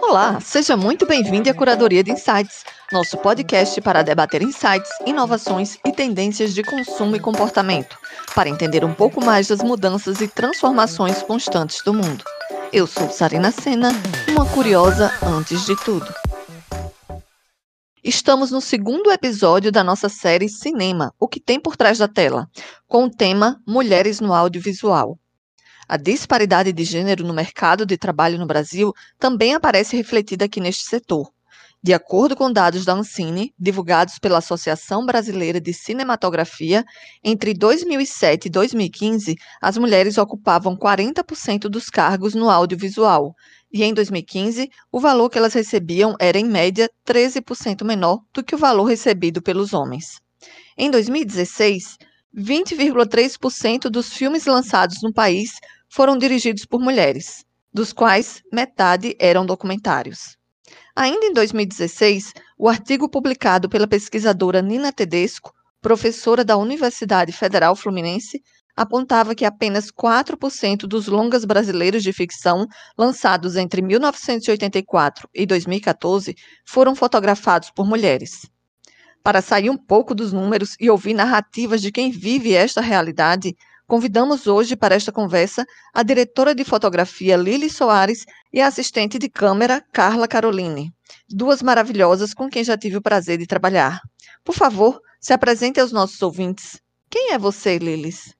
Olá, seja muito bem-vindo à Curadoria de Insights, nosso podcast para debater insights, inovações e tendências de consumo e comportamento, para entender um pouco mais das mudanças e transformações constantes do mundo. Eu sou Sarina Sena, uma curiosa antes de tudo. Estamos no segundo episódio da nossa série Cinema, o que tem por trás da tela, com o tema Mulheres no Audiovisual. A disparidade de gênero no mercado de trabalho no Brasil também aparece refletida aqui neste setor. De acordo com dados da Ancine, divulgados pela Associação Brasileira de Cinematografia, entre 2007 e 2015, as mulheres ocupavam 40% dos cargos no audiovisual, e em 2015, o valor que elas recebiam era, em média, 13% menor do que o valor recebido pelos homens. Em 2016, 20,3% dos filmes lançados no país foram dirigidos por mulheres, dos quais metade eram documentários. Ainda em 2016, o artigo publicado pela pesquisadora Nina Tedesco, professora da Universidade Federal Fluminense, apontava que apenas 4% dos longas brasileiros de ficção lançados entre 1984 e 2014 foram fotografados por mulheres. Para sair um pouco dos números e ouvir narrativas de quem vive esta realidade, Convidamos hoje para esta conversa a diretora de fotografia Lili Soares e a assistente de câmera Carla Caroline, duas maravilhosas com quem já tive o prazer de trabalhar. Por favor, se apresente aos nossos ouvintes. Quem é você, Lilis?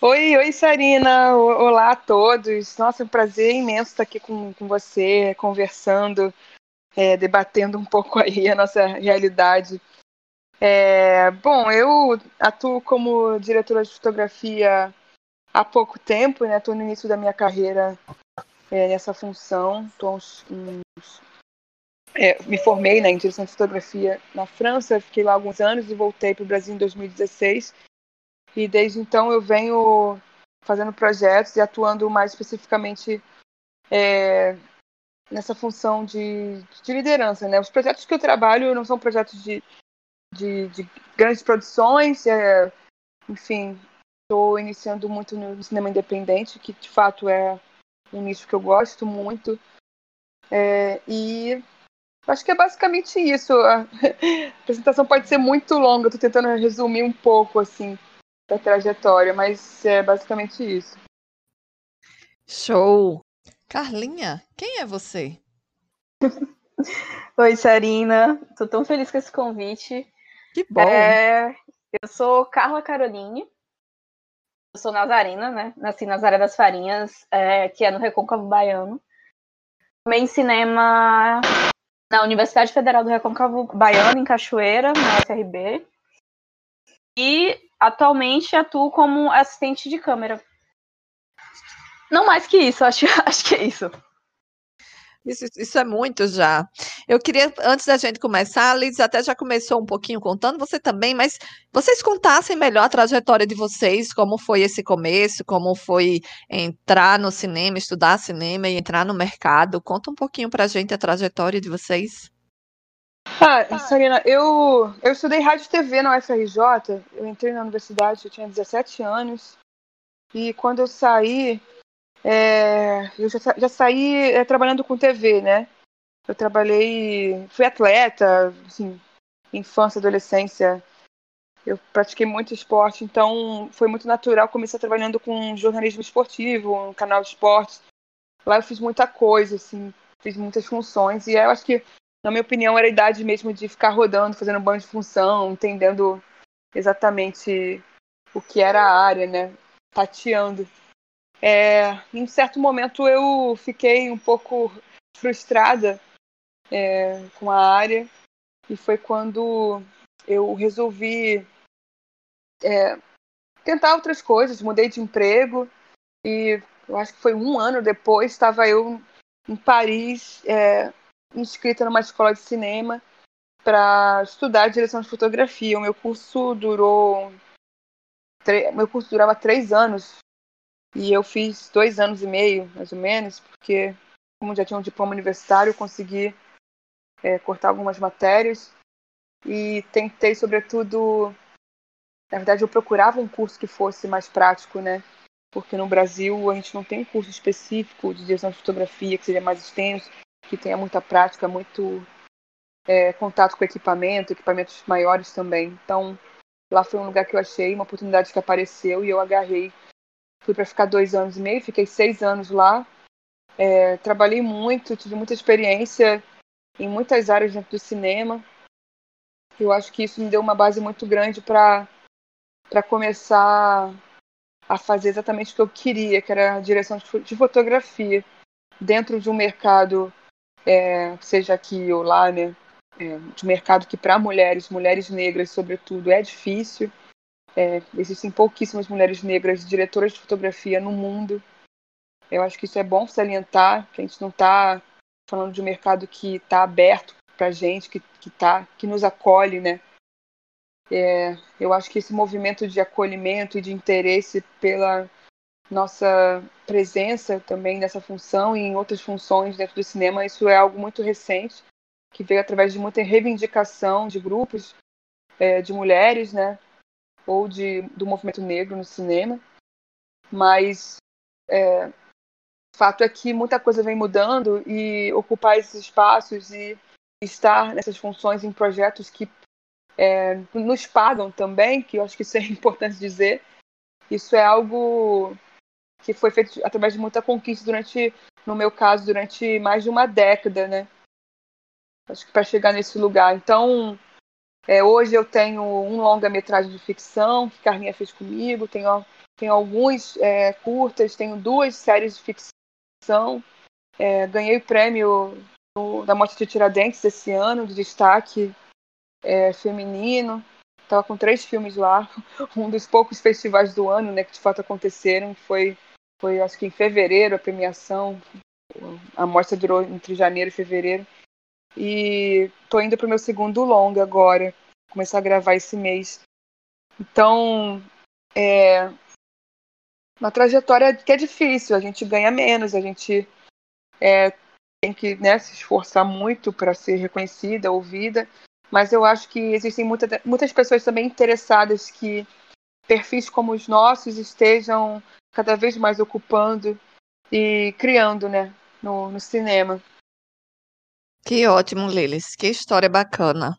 Oi, oi, Sarina. Olá a todos. Nossa, é um prazer imenso estar aqui com, com você, conversando, é, debatendo um pouco aí a nossa realidade é, bom, eu atuo como diretora de fotografia há pouco tempo, né? Estou no início da minha carreira é, nessa função. Tô uns, uns é, me formei né, em direção de fotografia na França, fiquei lá alguns anos e voltei para o Brasil em 2016. E desde então eu venho fazendo projetos e atuando mais especificamente é, nessa função de, de, liderança. Né? Os projetos que eu trabalho não são projetos de de, de grandes produções. É, enfim, estou iniciando muito no cinema independente, que de fato é um nicho que eu gosto muito. É, e acho que é basicamente isso. A apresentação pode ser muito longa, estou tentando resumir um pouco assim da trajetória, mas é basicamente isso. Show! Carlinha, quem é você? Oi, Sarina. Estou tão feliz com esse convite. Que bom! É, eu sou Carla Caroline, eu sou nazarena, né? Nasci nas Áreas das Farinhas, é, que é no Recôncavo Baiano. Também em cinema na Universidade Federal do Recôncavo Baiano, em Cachoeira, na UFRB. E atualmente atuo como assistente de câmera. Não mais que isso, acho, acho que é isso. Isso, isso, é muito já. Eu queria, antes da gente começar, a Liz até já começou um pouquinho contando, você também, mas vocês contassem melhor a trajetória de vocês, como foi esse começo, como foi entrar no cinema, estudar cinema e entrar no mercado. Conta um pouquinho para a gente a trajetória de vocês. Ah, Sarina, eu, eu estudei rádio e TV na UFRJ, eu entrei na universidade, eu tinha 17 anos, e quando eu saí, é, eu já, já saí é, trabalhando com TV, né? Eu trabalhei, fui atleta, assim, infância, adolescência. Eu pratiquei muito esporte, então foi muito natural começar trabalhando com jornalismo esportivo, um canal de esportes. Lá eu fiz muita coisa, assim, fiz muitas funções e eu acho que, na minha opinião, era a idade mesmo de ficar rodando, fazendo banho de função, entendendo exatamente o que era a área, né? Tateando. É, em certo momento eu fiquei um pouco frustrada é, com a área. E foi quando eu resolvi é, tentar outras coisas, mudei de emprego e eu acho que foi um ano depois estava eu em Paris é, inscrita numa escola de cinema para estudar direção de fotografia. O meu curso durou meu curso durava três anos e eu fiz dois anos e meio, mais ou menos, porque, como já tinha um diploma universitário, eu consegui é, cortar algumas matérias. E tentei, sobretudo. Na verdade, eu procurava um curso que fosse mais prático, né? porque no Brasil a gente não tem um curso específico de direção de fotografia que seja mais extenso, que tenha muita prática, muito é, contato com equipamento, equipamentos maiores também. Então, lá foi um lugar que eu achei, uma oportunidade que apareceu e eu agarrei. Fui para ficar dois anos e meio, fiquei seis anos lá. É, trabalhei muito, tive muita experiência em muitas áreas dentro do cinema. Eu acho que isso me deu uma base muito grande para começar a fazer exatamente o que eu queria, que era a direção de fotografia dentro de um mercado, é, seja aqui ou lá, né, é, de mercado que para mulheres, mulheres negras sobretudo, é difícil. É, existem pouquíssimas mulheres negras diretoras de fotografia no mundo. Eu acho que isso é bom salientar, que a gente não está falando de um mercado que está aberto para gente, que, que, tá, que nos acolhe, né? É, eu acho que esse movimento de acolhimento e de interesse pela nossa presença também nessa função e em outras funções dentro do cinema, isso é algo muito recente que veio através de muita reivindicação de grupos é, de mulheres, né, ou de, do movimento negro no cinema. Mas é, fato é que muita coisa vem mudando e ocupar esses espaços e estar nessas funções em projetos que é, nos pagam também, que eu acho que isso é importante dizer. Isso é algo que foi feito através de muita conquista durante, no meu caso, durante mais de uma década, né? acho que para chegar nesse lugar. Então, é, hoje eu tenho um longa-metragem de ficção que Carminha fez comigo, tenho, tenho alguns é, curtas, tenho duas séries de ficção. É, ganhei o prêmio no, da Mostra de Tiradentes esse ano, de destaque é, feminino. Estava com três filmes lá, um dos poucos festivais do ano né, que de fato aconteceram. Foi, foi acho que em fevereiro a premiação. A mostra durou entre janeiro e fevereiro. E tô indo pro meu segundo longa agora. Começar a gravar esse mês. Então, é uma trajetória que é difícil. A gente ganha menos, a gente é, tem que né, se esforçar muito para ser reconhecida, ouvida. Mas eu acho que existem muita, muitas pessoas também interessadas que perfis como os nossos estejam cada vez mais ocupando e criando né, no, no cinema. Que ótimo, Lilis. Que história bacana.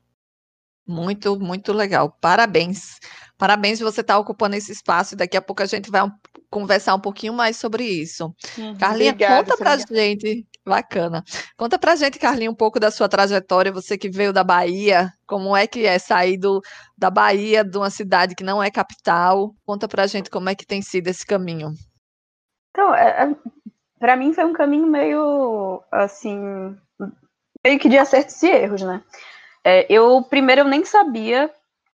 Muito, muito legal. Parabéns. Parabéns você estar tá ocupando esse espaço. Daqui a pouco a gente vai um, conversar um pouquinho mais sobre isso. Uhum, Carlinha, obrigada, conta pra gente. Bacana. Conta pra gente, Carlinha, um pouco da sua trajetória. Você que veio da Bahia, como é que é sair do, da Bahia, de uma cidade que não é capital? Conta pra gente como é que tem sido esse caminho. Então, é, é, para mim foi um caminho meio assim meio que de acertos e erros, né? É, eu, primeiro, eu nem sabia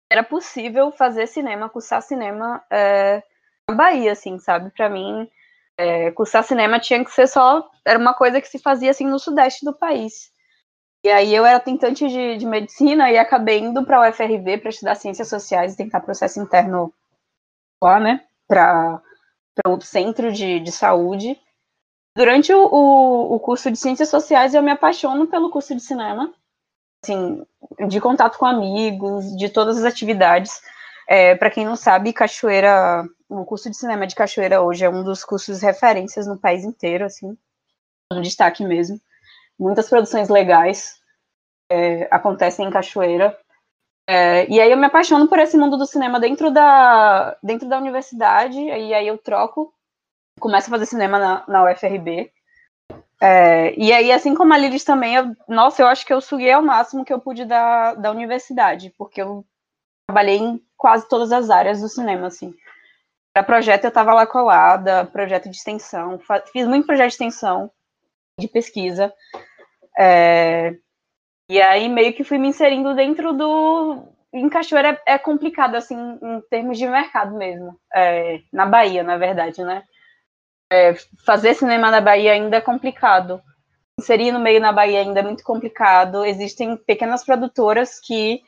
era possível fazer cinema, cursar cinema é, na Bahia, assim, sabe? Para mim, é, cursar cinema tinha que ser só. Era uma coisa que se fazia, assim, no sudeste do país. E aí eu era tentante de, de medicina e acabei indo para o UFRV para estudar ciências sociais e tentar processo interno lá, né? Para o centro de, de saúde. Durante o, o, curso de Ciências Sociais, eu me apaixono pelo curso de cinema, assim, de contato com amigos, de todas as atividades. É, Para quem não sabe, Cachoeira, o curso de cinema de Cachoeira hoje é um dos cursos referências no país inteiro, assim, um destaque mesmo. Muitas produções legais é, acontecem em Cachoeira. É, e aí eu me apaixono por esse mundo do cinema dentro da, dentro da universidade, e aí eu troco começo a fazer cinema na, na UFRB. É, e aí, assim como a Lilis também, eu, nossa, eu acho que eu suguei ao máximo que eu pude da, da universidade, porque eu trabalhei em quase todas as áreas do cinema, assim. Para projeto eu estava lá colada, projeto de extensão, fiz muito projeto de extensão, de pesquisa. É, e aí meio que fui me inserindo dentro do. Em Cachoeira é, é complicado, assim, em termos de mercado mesmo. É, na Bahia, na verdade, né? É, fazer cinema na Bahia ainda é complicado. Inserir no meio na Bahia ainda é muito complicado. Existem pequenas produtoras que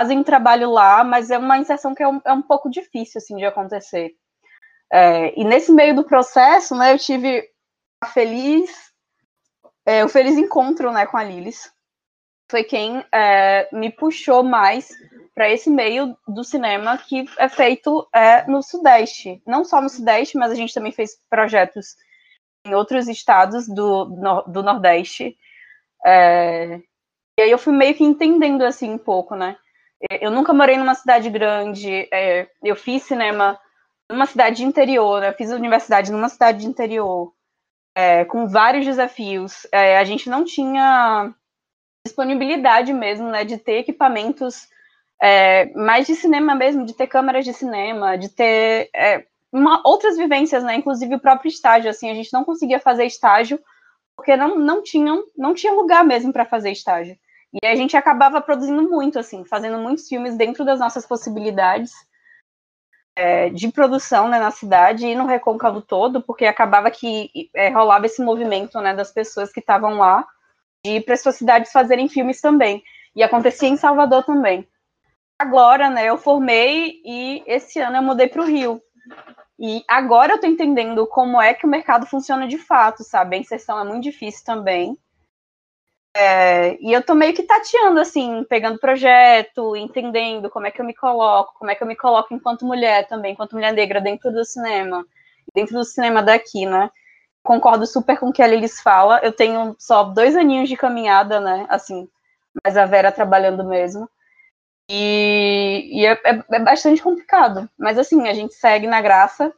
fazem trabalho lá, mas é uma inserção que é um, é um pouco difícil assim de acontecer. É, e nesse meio do processo, né, eu tive a feliz, é, o feliz encontro, né, com a Lilis. Foi quem é, me puxou mais para esse meio do cinema que é feito é, no Sudeste. Não só no Sudeste, mas a gente também fez projetos em outros estados do, do Nordeste. É, e aí eu fui meio que entendendo assim um pouco, né? Eu nunca morei numa cidade grande, é, eu fiz cinema numa cidade de interior, né? eu fiz universidade numa cidade de interior, é, com vários desafios. É, a gente não tinha disponibilidade mesmo, né, de ter equipamentos é, mais de cinema mesmo, de ter câmeras de cinema, de ter é, uma, outras vivências, né, inclusive o próprio estágio, assim, a gente não conseguia fazer estágio porque não, não, tinham, não tinha lugar mesmo para fazer estágio. E a gente acabava produzindo muito, assim, fazendo muitos filmes dentro das nossas possibilidades é, de produção né, na cidade e no recôncavo todo, porque acabava que é, rolava esse movimento né, das pessoas que estavam lá de ir para suas cidades fazerem filmes também. E acontecia em Salvador também. Agora, né, eu formei e esse ano eu mudei para o Rio. E agora eu estou entendendo como é que o mercado funciona de fato, sabe? A inserção é muito difícil também. É, e eu tô meio que tateando, assim, pegando projeto, entendendo como é que eu me coloco, como é que eu me coloco enquanto mulher também, enquanto mulher negra dentro do cinema, dentro do cinema daqui, né? Concordo super com o que a Lilis fala. Eu tenho só dois aninhos de caminhada, né? Assim, mas a Vera trabalhando mesmo. E, e é, é, é bastante complicado. Mas assim, a gente segue na graça,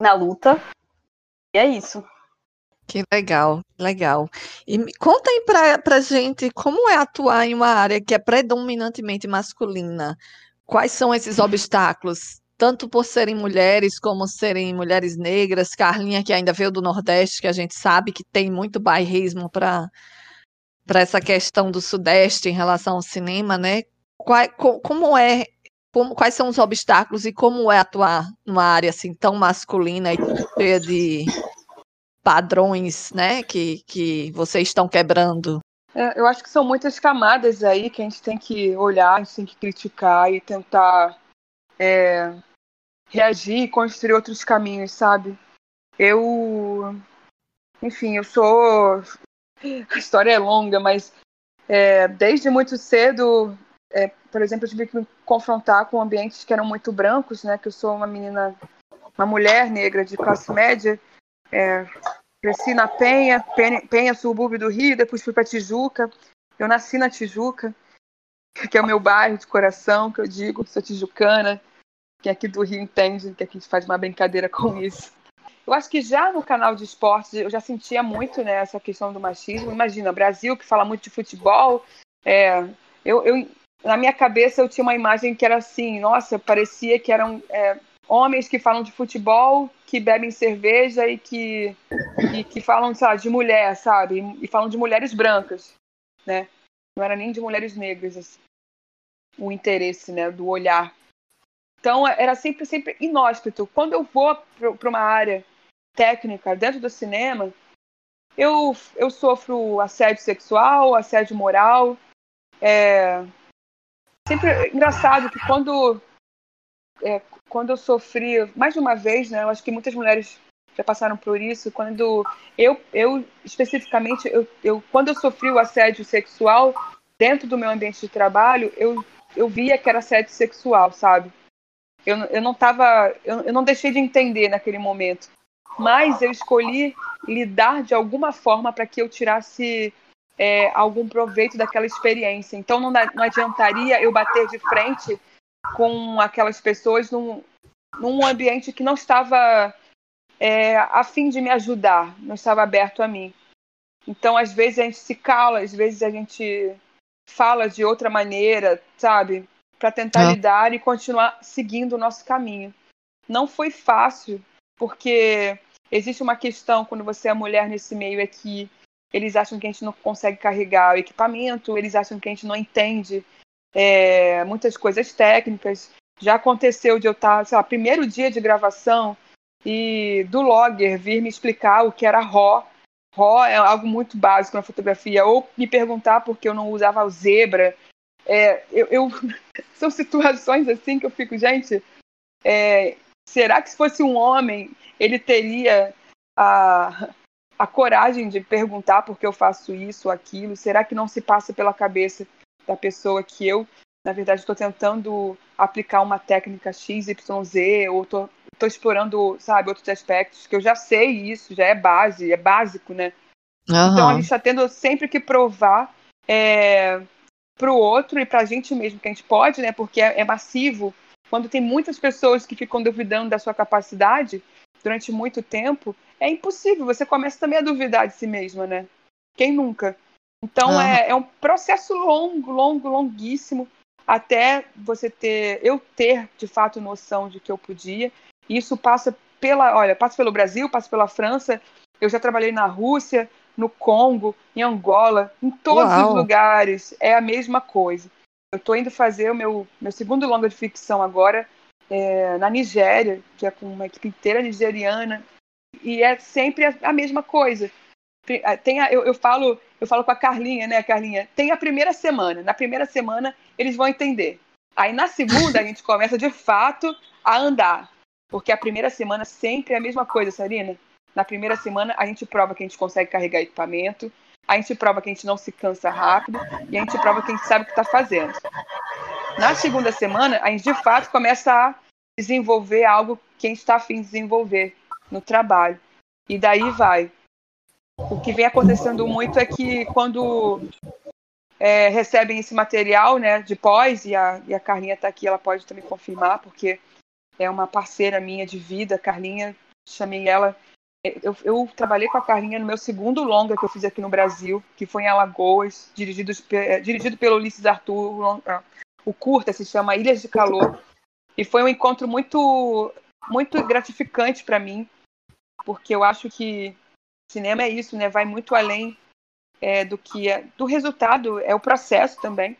na luta. E é isso. Que legal, legal. E conta aí pra, pra gente como é atuar em uma área que é predominantemente masculina. Quais são esses obstáculos? Tanto por serem mulheres, como serem mulheres negras. Carlinha, que ainda veio do Nordeste, que a gente sabe que tem muito bairrismo para para essa questão do Sudeste em relação ao cinema, né? Qual, como é, como, quais são os obstáculos e como é atuar numa área assim tão masculina e cheia de padrões, né, que, que vocês estão quebrando? É, eu acho que são muitas camadas aí que a gente tem que olhar, a gente tem que criticar e tentar é, reagir e construir outros caminhos, sabe? Eu, enfim, eu sou. A história é longa, mas é, desde muito cedo, é, por exemplo, eu tive que me confrontar com ambientes que eram muito brancos, né? Que eu sou uma menina, uma mulher negra de classe média, é, cresci na Penha, Penha, Penha, subúrbio do Rio, depois fui para Tijuca. Eu nasci na Tijuca, que é o meu bairro de coração, que eu digo, sou tijucana. Quem aqui do Rio entende que a gente faz uma brincadeira com isso. Eu acho que já no canal de esportes eu já sentia muito né, essa questão do machismo. Imagina, Brasil que fala muito de futebol. É, eu, eu, na minha cabeça eu tinha uma imagem que era assim, nossa, parecia que eram é, homens que falam de futebol, que bebem cerveja e que, e que falam, sabe, de mulher, sabe? E, e, falam de mulheres brancas, né? Não era nem de mulheres negras, assim, o interesse, né, do olhar. Então, era sempre, sempre inóspito. Quando eu vou para uma área técnica dentro do cinema, eu, eu sofro assédio sexual, assédio moral. É... Sempre engraçado que quando é, quando eu sofri, mais de uma vez, né? Eu acho que muitas mulheres já passaram por isso. Quando eu, eu especificamente, eu, eu, quando eu sofri o assédio sexual dentro do meu ambiente de trabalho, eu, eu via que era assédio sexual, sabe? Eu, eu não tava, eu, eu não deixei de entender naquele momento, mas eu escolhi lidar de alguma forma para que eu tirasse é, algum proveito daquela experiência. Então não, não adiantaria eu bater de frente com aquelas pessoas num, num ambiente que não estava é, a fim de me ajudar, não estava aberto a mim. Então, às vezes a gente se cala, às vezes a gente fala de outra maneira, sabe? Para tentar é. lidar e continuar seguindo o nosso caminho. Não foi fácil, porque existe uma questão quando você é mulher nesse meio é que eles acham que a gente não consegue carregar o equipamento, eles acham que a gente não entende é, muitas coisas técnicas. Já aconteceu de eu estar, sei lá, primeiro dia de gravação e do logger vir me explicar o que era RAW. RAW é algo muito básico na fotografia. Ou me perguntar por que eu não usava o zebra. É, eu, eu... São situações assim que eu fico, gente, é, será que se fosse um homem ele teria a, a coragem de perguntar por que eu faço isso ou aquilo? Será que não se passa pela cabeça da pessoa que eu na verdade estou tentando aplicar uma técnica XYZ, ou estou explorando, sabe, outros aspectos, que eu já sei isso, já é base, é básico, né? Uhum. Então a gente está tendo sempre que provar é, para o outro e para a gente mesmo que a gente pode, né? Porque é, é massivo. Quando tem muitas pessoas que ficam duvidando da sua capacidade durante muito tempo, é impossível. Você começa também a duvidar de si mesma, né? Quem nunca? Então uhum. é, é um processo longo, longo, longuíssimo até você ter, eu ter de fato noção de que eu podia. Isso passa pela, olha, passa pelo Brasil, passa pela França. Eu já trabalhei na Rússia, no Congo, em Angola, em todos Uau. os lugares. É a mesma coisa. Eu estou indo fazer o meu, meu segundo longa de ficção agora é, na Nigéria, que é com uma equipe inteira nigeriana, e é sempre a, a mesma coisa. Tem a, eu, eu, falo, eu falo com a Carlinha, né, Carlinha? Tem a primeira semana. Na primeira semana eles vão entender. Aí na segunda a gente começa de fato a andar. Porque a primeira semana sempre é a mesma coisa, Sarina. Na primeira semana, a gente prova que a gente consegue carregar equipamento, a gente prova que a gente não se cansa rápido e a gente prova que a gente sabe o que está fazendo. Na segunda semana, a gente de fato começa a desenvolver algo que a gente está afim de desenvolver no trabalho. E daí vai. O que vem acontecendo muito é que quando é, recebem esse material né, de pós, e a, e a Carlinha está aqui, ela pode também confirmar, porque é uma parceira minha de vida, Carlinha, chamei ela eu, eu, trabalhei com a Carlinha no meu segundo longa que eu fiz aqui no Brasil, que foi em Alagoas, dirigido, é, dirigido pelo Ulisses Arthur. O curta se chama Ilhas de Calor. E foi um encontro muito, muito gratificante para mim, porque eu acho que cinema é isso, né? Vai muito além é, do que é, do resultado, é o processo também.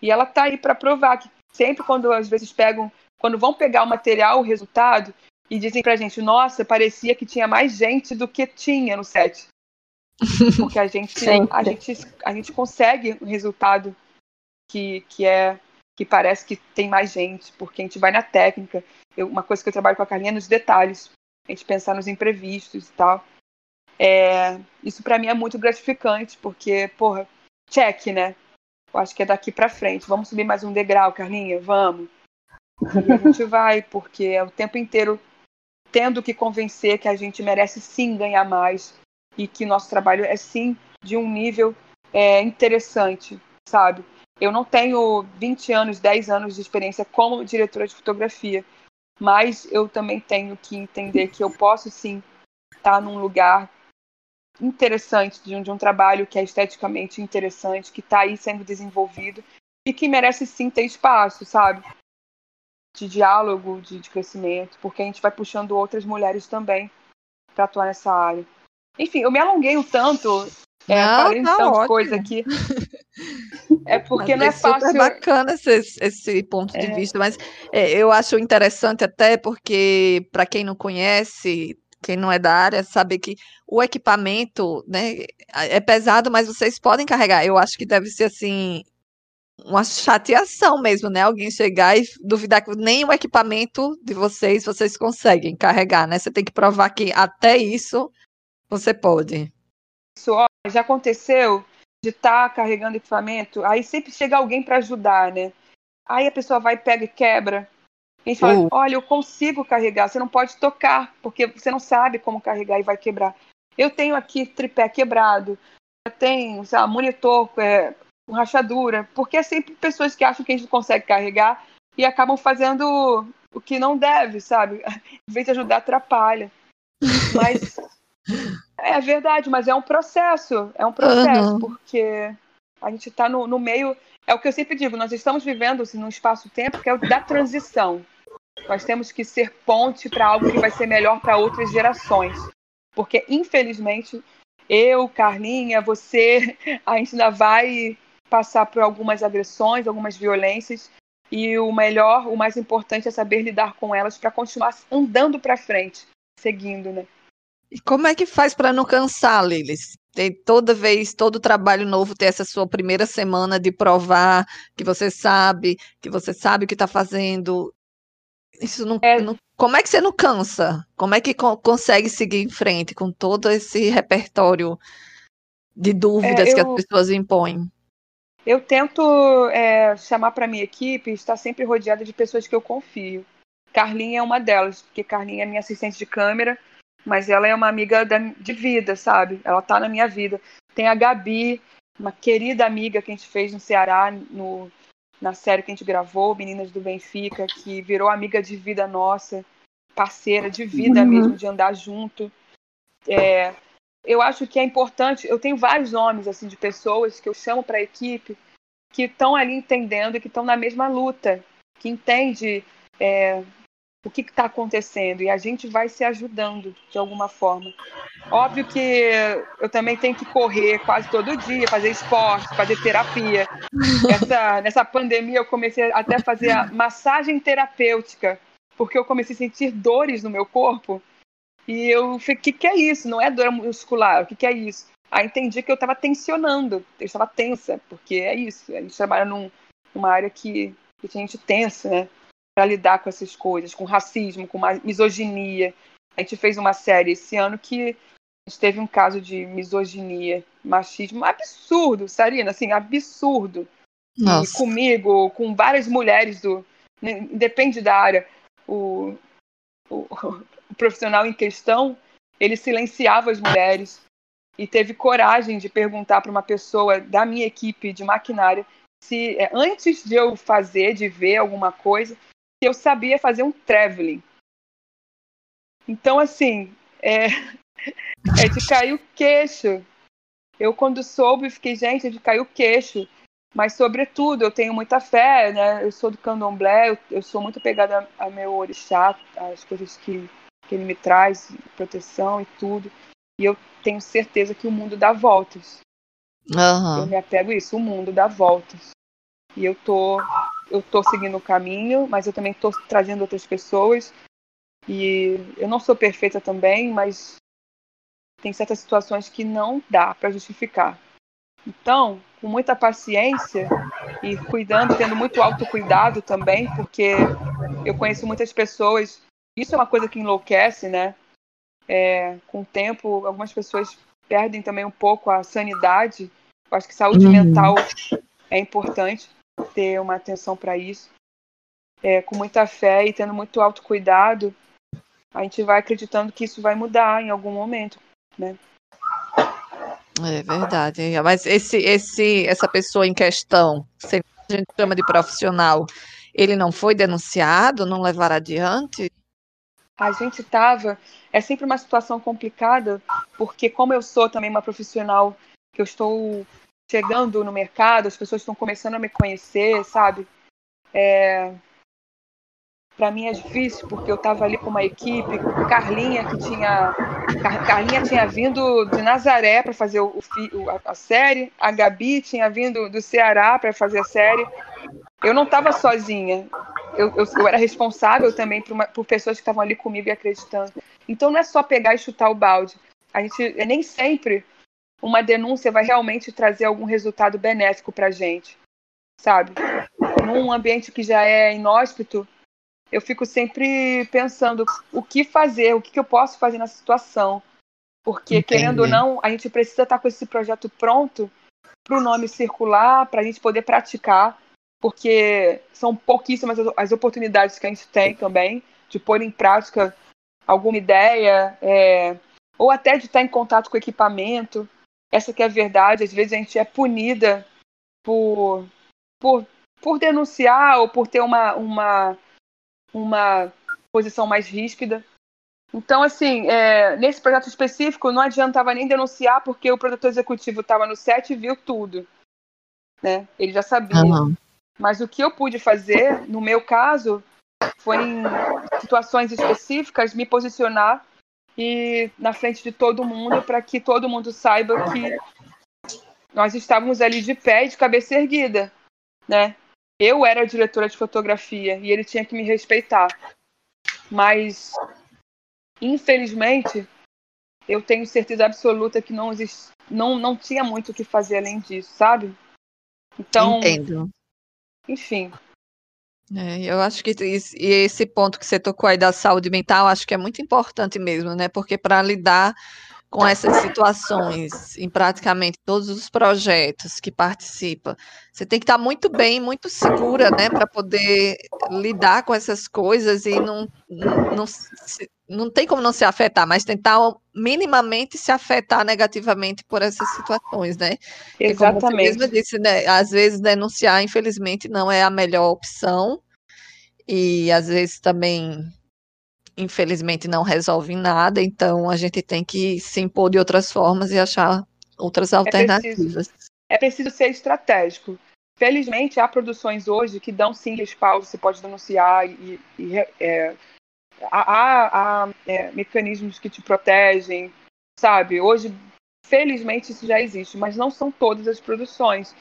E ela tá aí para provar que sempre quando às vezes pegam, quando vão pegar o material, o resultado, e dizem pra gente, nossa, parecia que tinha mais gente do que tinha no set. Porque a gente, a gente, a gente consegue um resultado que, que é que parece que tem mais gente, porque a gente vai na técnica. Eu, uma coisa que eu trabalho com a Carlinha é nos detalhes. A gente pensar nos imprevistos e tal. É, isso para mim é muito gratificante, porque, porra, check, né? Eu acho que é daqui para frente. Vamos subir mais um degrau, Carlinha? Vamos. E a gente vai, porque é o tempo inteiro tendo que convencer que a gente merece sim ganhar mais e que nosso trabalho é sim de um nível é, interessante, sabe? Eu não tenho 20 anos, 10 anos de experiência como diretora de fotografia, mas eu também tenho que entender que eu posso sim estar num lugar interessante, de um, de um trabalho que é esteticamente interessante, que está aí sendo desenvolvido e que merece sim ter espaço, sabe? De diálogo, de, de crescimento, porque a gente vai puxando outras mulheres também para atuar nessa área. Enfim, eu me alonguei um tanto, é, não, falei tá tanta coisa aqui. É porque mas não é, é fácil. É bacana esse, esse ponto é. de vista, mas é, eu acho interessante até porque, para quem não conhece, quem não é da área, saber que o equipamento né, é pesado, mas vocês podem carregar. Eu acho que deve ser assim uma chateação mesmo, né? Alguém chegar e duvidar que nem o equipamento de vocês vocês conseguem carregar, né? Você tem que provar que até isso você pode. Isso ó, já aconteceu de estar tá carregando equipamento, aí sempre chega alguém para ajudar, né? Aí a pessoa vai, pega e quebra. A gente fala, uh. olha, eu consigo carregar, você não pode tocar, porque você não sabe como carregar e vai quebrar. Eu tenho aqui tripé quebrado, eu tenho, sei lá, monitor é, com rachadura, porque é sempre pessoas que acham que a gente consegue carregar e acabam fazendo o que não deve, sabe? Em vez de ajudar, atrapalha. Mas é verdade, mas é um processo, é um processo, uhum. porque a gente está no, no, meio. É o que eu sempre digo, nós estamos vivendo assim, num espaço-tempo que é o da transição. Nós temos que ser ponte para algo que vai ser melhor para outras gerações. Porque, infelizmente, eu, Carlinha, você, a gente ainda vai passar por algumas agressões, algumas violências, e o melhor, o mais importante é saber lidar com elas para continuar andando para frente, seguindo, né? E como é que faz para não cansar, Lilis? Tem toda vez, todo trabalho novo ter essa sua primeira semana de provar que você sabe, que você sabe o que está fazendo. Isso não, é... não, Como é que você não cansa? Como é que co consegue seguir em frente com todo esse repertório de dúvidas é, eu... que as pessoas impõem? Eu tento é, chamar para minha equipe, estar sempre rodeada de pessoas que eu confio. Carlinha é uma delas, porque Carlinha é minha assistente de câmera, mas ela é uma amiga da, de vida, sabe? Ela tá na minha vida. Tem a Gabi, uma querida amiga que a gente fez no Ceará, no, na série que a gente gravou, Meninas do Benfica, que virou amiga de vida nossa, parceira de vida uhum. mesmo, de andar junto. É, eu acho que é importante. Eu tenho vários nomes assim de pessoas que eu chamo para a equipe que estão ali entendendo e que estão na mesma luta, que entende é, o que está acontecendo e a gente vai se ajudando de alguma forma. Óbvio que eu também tenho que correr quase todo dia, fazer esporte, fazer terapia. Essa, nessa pandemia eu comecei até a fazer a massagem terapêutica, porque eu comecei a sentir dores no meu corpo e eu falei, o que, que é isso? Não é dor muscular, o que, que é isso? Aí entendi que eu estava tensionando, eu estava tensa, porque é isso, a gente trabalha num, numa área que, que a gente tensa, né? Para lidar com essas coisas, com racismo, com misoginia. A gente fez uma série esse ano que a gente teve um caso de misoginia, machismo absurdo, Sarina, assim, absurdo. Nossa. E comigo, com várias mulheres do. Né, Depende da área. O, o profissional em questão, ele silenciava as mulheres e teve coragem de perguntar para uma pessoa da minha equipe de maquinária se é, antes de eu fazer, de ver alguma coisa, se eu sabia fazer um traveling. Então, assim, é, é de cair o queixo. Eu, quando soube, fiquei, gente, é de cair o queixo. Mas, sobretudo, eu tenho muita fé, né? Eu sou do candomblé, eu, eu sou muito pegada a, a meu orixá, as coisas que que ele me traz, proteção e tudo. E eu tenho certeza que o mundo dá voltas. Uhum. Eu me apego a isso, o mundo dá voltas. E eu tô, eu tô seguindo o caminho, mas eu também tô trazendo outras pessoas. E eu não sou perfeita também, mas tem certas situações que não dá para justificar. Então, com muita paciência e cuidando, tendo muito autocuidado também, porque eu conheço muitas pessoas isso é uma coisa que enlouquece, né? É, com o tempo, algumas pessoas perdem também um pouco a sanidade. Eu acho que saúde uhum. mental é importante ter uma atenção para isso. É, com muita fé e tendo muito autocuidado, a gente vai acreditando que isso vai mudar em algum momento, né? É verdade. Mas esse, esse, essa pessoa em questão, a gente chama de profissional, ele não foi denunciado, não levar adiante? A gente estava. É sempre uma situação complicada, porque, como eu sou também uma profissional que eu estou chegando no mercado, as pessoas estão começando a me conhecer, sabe? É, para mim é difícil porque eu estava ali com uma equipe, Carlinha que tinha Carlinha tinha vindo de Nazaré para fazer o, a, série, a Gabi tinha vindo do Ceará para fazer a série. Eu não estava sozinha. Eu, eu, eu, era responsável também por, uma, por pessoas que estavam ali comigo e acreditando. Então não é só pegar e chutar o balde. A gente é nem sempre uma denúncia vai realmente trazer algum resultado benéfico para gente, sabe? Num ambiente que já é inóspito, eu fico sempre pensando o que fazer, o que, eu posso fazer na situação. Porque, Entendi. querendo ou não, a gente precisa estar com esse projeto pronto para o nome circular, para a gente poder praticar, porque são pouquíssimas as oportunidades que a gente tem também de pôr em prática alguma ideia, é, ou até de estar em contato com equipamento. Essa que é a verdade, às vezes a gente é punida por, por, por denunciar ou por ter uma, uma uma posição mais ríspida. Então, assim, é, nesse projeto específico, não adiantava nem denunciar, porque o produtor executivo estava no set e viu tudo. Né? Ele já sabia. Uhum. Mas o que eu pude fazer, no meu caso, foi em situações específicas me posicionar e na frente de todo mundo para que todo mundo saiba que nós estávamos ali de pé e de cabeça erguida, né? eu era a diretora de fotografia e ele tinha que me respeitar. Mas, infelizmente, eu tenho certeza absoluta que não, existe, não, não tinha muito o que fazer além disso, sabe? Então. Entendo. Enfim. É, eu acho que e esse ponto que você tocou aí da saúde mental, acho que é muito importante mesmo, né? Porque para lidar com essas situações em praticamente todos os projetos que participa, você tem que estar muito bem, muito segura, né, para poder lidar com essas coisas e não, não, não, não tem como não se afetar, mas tentar minimamente se afetar negativamente por essas situações, né? Exatamente. Como você mesma disse, né, às vezes denunciar, infelizmente, não é a melhor opção, e às vezes também infelizmente não resolve nada, então a gente tem que se impor de outras formas e achar outras alternativas. É preciso, é preciso ser estratégico. Felizmente, há produções hoje que dão sim respaldo, você pode denunciar e, e é, há, há é, mecanismos que te protegem, sabe? Hoje, felizmente, isso já existe, mas não são todas as produções.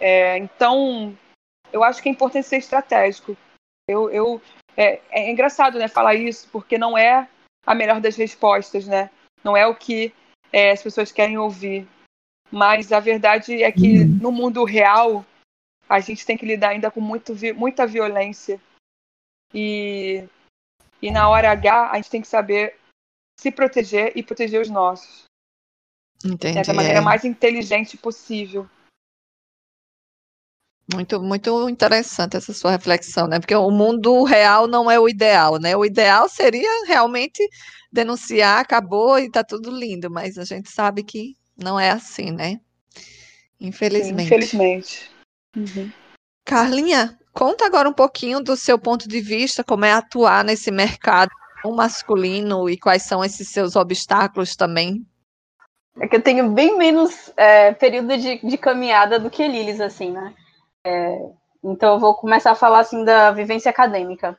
É, então, eu acho que é importante ser estratégico. Eu, eu, é, é engraçado, né, falar isso, porque não é a melhor das respostas, né? Não é o que é, as pessoas querem ouvir. Mas a verdade é que uhum. no mundo real a gente tem que lidar ainda com muito, muita violência. E, e na hora H a gente tem que saber se proteger e proteger os nossos. Entendi. Da maneira mais inteligente possível. Muito, muito interessante essa sua reflexão, né? Porque o mundo real não é o ideal, né? O ideal seria realmente denunciar, acabou e tá tudo lindo, mas a gente sabe que não é assim, né? Infelizmente. Sim, infelizmente. Uhum. Carlinha, conta agora um pouquinho do seu ponto de vista, como é atuar nesse mercado masculino e quais são esses seus obstáculos também. É que eu tenho bem menos é, período de, de caminhada do que Lilis, assim, né? É, então eu vou começar a falar assim da vivência acadêmica.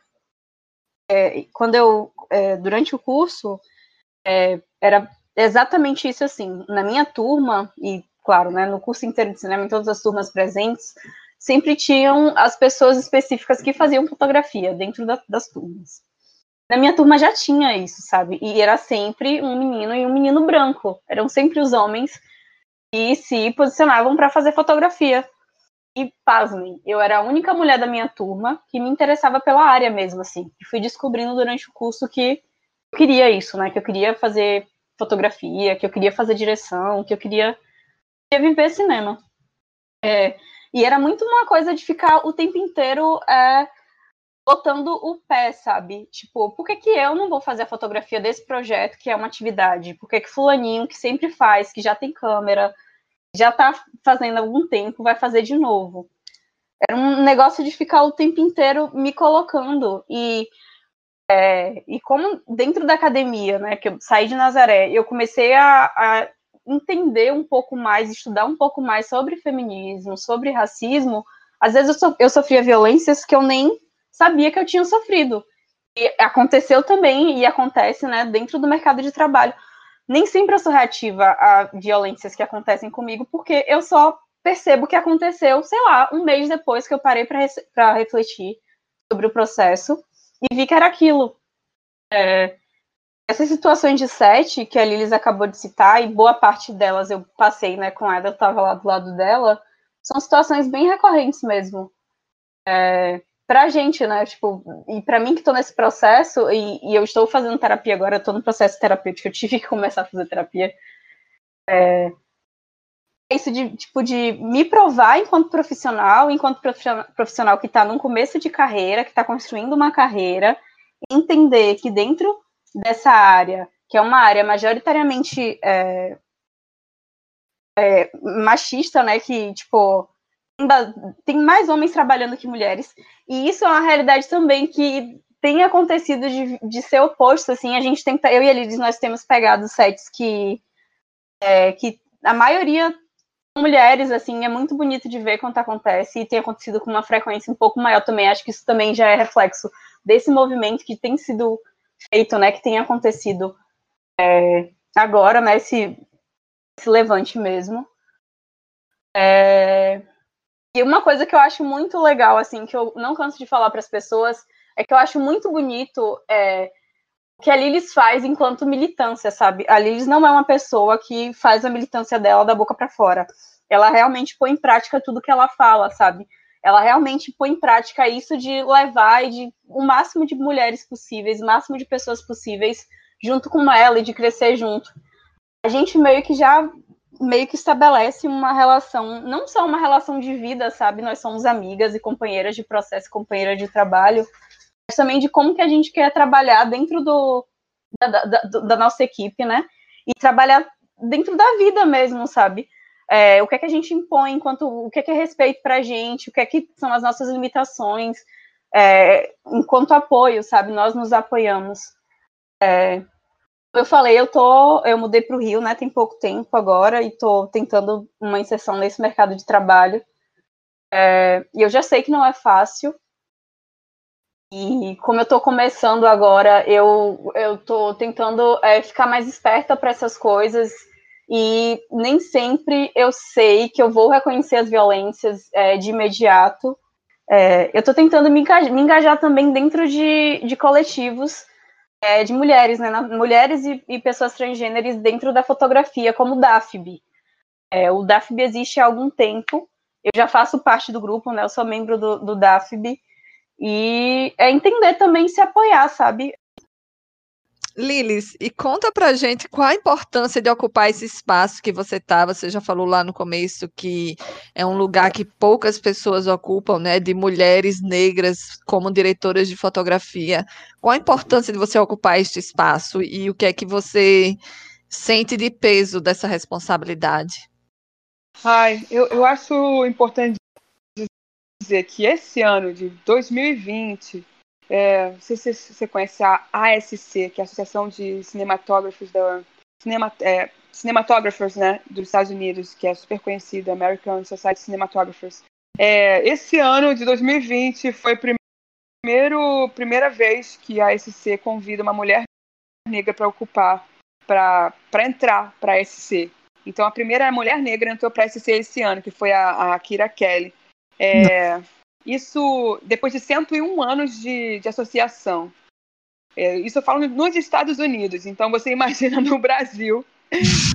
É, quando eu é, durante o curso é, era exatamente isso assim. Na minha turma e claro, né, no curso inteiro de cinema, em todas as turmas presentes, sempre tinham as pessoas específicas que faziam fotografia dentro da, das turmas. Na minha turma já tinha isso, sabe? E era sempre um menino e um menino branco. Eram sempre os homens que se posicionavam para fazer fotografia. E, pasmem, eu era a única mulher da minha turma que me interessava pela área mesmo, assim. E fui descobrindo durante o curso que eu queria isso, né? Que eu queria fazer fotografia, que eu queria fazer direção, que eu queria, queria viver cinema. É, e era muito uma coisa de ficar o tempo inteiro é, botando o pé, sabe? Tipo, por que, que eu não vou fazer a fotografia desse projeto, que é uma atividade? Por que, que fulaninho, que sempre faz, que já tem câmera, já está fazendo há algum tempo, vai fazer de novo. Era um negócio de ficar o tempo inteiro me colocando. E, é, e como dentro da academia, né, que eu saí de Nazaré, eu comecei a, a entender um pouco mais, estudar um pouco mais sobre feminismo, sobre racismo, às vezes eu, so, eu sofria violências que eu nem sabia que eu tinha sofrido. E aconteceu também, e acontece, né, dentro do mercado de trabalho nem sempre eu sou reativa a violências que acontecem comigo, porque eu só percebo que aconteceu, sei lá, um mês depois que eu parei para refletir sobre o processo e vi que era aquilo. É, essas situações de sete que a Lilis acabou de citar, e boa parte delas eu passei né, com ela, eu estava lá do lado dela, são situações bem recorrentes mesmo. É, pra gente, né? Tipo, e para mim que estou nesse processo, e, e, eu estou fazendo terapia agora, estou no processo terapêutico, eu tive que começar a fazer terapia. É, isso de, tipo, de me provar enquanto profissional, enquanto profissional que está num começo de carreira, que está construindo uma carreira, entender que dentro dessa área, que é uma área majoritariamente é, é, machista, né, que, tipo, tem mais homens trabalhando que mulheres. E isso é uma realidade também que tem acontecido de, de ser oposto, assim, a gente tem eu e a Liz, nós temos pegado sets que, é, que a maioria mulheres, assim, é muito bonito de ver quando acontece, e tem acontecido com uma frequência um pouco maior também, acho que isso também já é reflexo desse movimento que tem sido feito, né, que tem acontecido é, agora, né, esse, esse levante mesmo. É, e uma coisa que eu acho muito legal, assim, que eu não canso de falar para as pessoas, é que eu acho muito bonito é, o que a Lilis faz enquanto militância, sabe? A Lilis não é uma pessoa que faz a militância dela da boca para fora. Ela realmente põe em prática tudo que ela fala, sabe? Ela realmente põe em prática isso de levar e de o máximo de mulheres possíveis, o máximo de pessoas possíveis junto com ela e de crescer junto. a gente meio que já meio que estabelece uma relação, não só uma relação de vida, sabe? Nós somos amigas e companheiras de processo, companheiras de trabalho, mas também de como que a gente quer trabalhar dentro do, da, da, da nossa equipe, né? E trabalhar dentro da vida mesmo, sabe? É, o que é que a gente impõe enquanto o que é que é respeito para a gente, o que é que são as nossas limitações, é, enquanto apoio, sabe? Nós nos apoiamos. É, eu falei, eu tô, eu mudei para o Rio, né? Tem pouco tempo agora e estou tentando uma inserção nesse mercado de trabalho. É, e eu já sei que não é fácil. E como eu estou começando agora, eu eu tô tentando é, ficar mais esperta para essas coisas. E nem sempre eu sei que eu vou reconhecer as violências é, de imediato. É, eu estou tentando me engajar, me engajar, também dentro de, de coletivos é, de mulheres, né, mulheres e, e, pessoas transgêneres dentro da fotografia, como o DAFB. É, o DAFB existe há algum tempo, eu já faço parte do grupo, né, eu sou membro do, do DAFB, e é entender também se apoiar, sabe? Lilis, e conta pra gente qual a importância de ocupar esse espaço que você tá, você já falou lá no começo que é um lugar que poucas pessoas ocupam, né, de mulheres negras como diretoras de fotografia. Qual a importância de você ocupar este espaço e o que é que você sente de peso dessa responsabilidade? Ai, eu, eu acho importante dizer que esse ano de 2020 é, não sei se você conhece a ASC, que é a Associação de Cinematógrafos da Cinema, é, Cinematógrafos, né, dos Estados Unidos, que é super conhecida, American Society of Cinematographers. É, esse ano de 2020 foi a primeiro, primeira vez que a ASC convida uma mulher negra para ocupar, para entrar para a ASC. Então a primeira mulher negra entrou para a ASC esse ano, que foi a, a Kira Kelly. É, isso depois de 101 anos de, de associação. É, isso eu falo nos Estados Unidos, então você imagina no Brasil,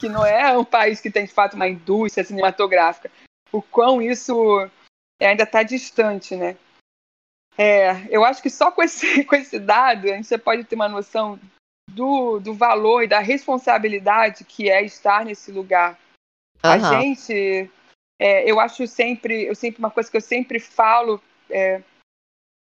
que não é um país que tem de fato uma indústria cinematográfica, o quão isso ainda está distante, né? É, eu acho que só com esse, com esse dado a gente pode ter uma noção do, do valor e da responsabilidade que é estar nesse lugar. Uhum. A gente é, eu acho sempre, eu sempre uma coisa que eu sempre falo, é,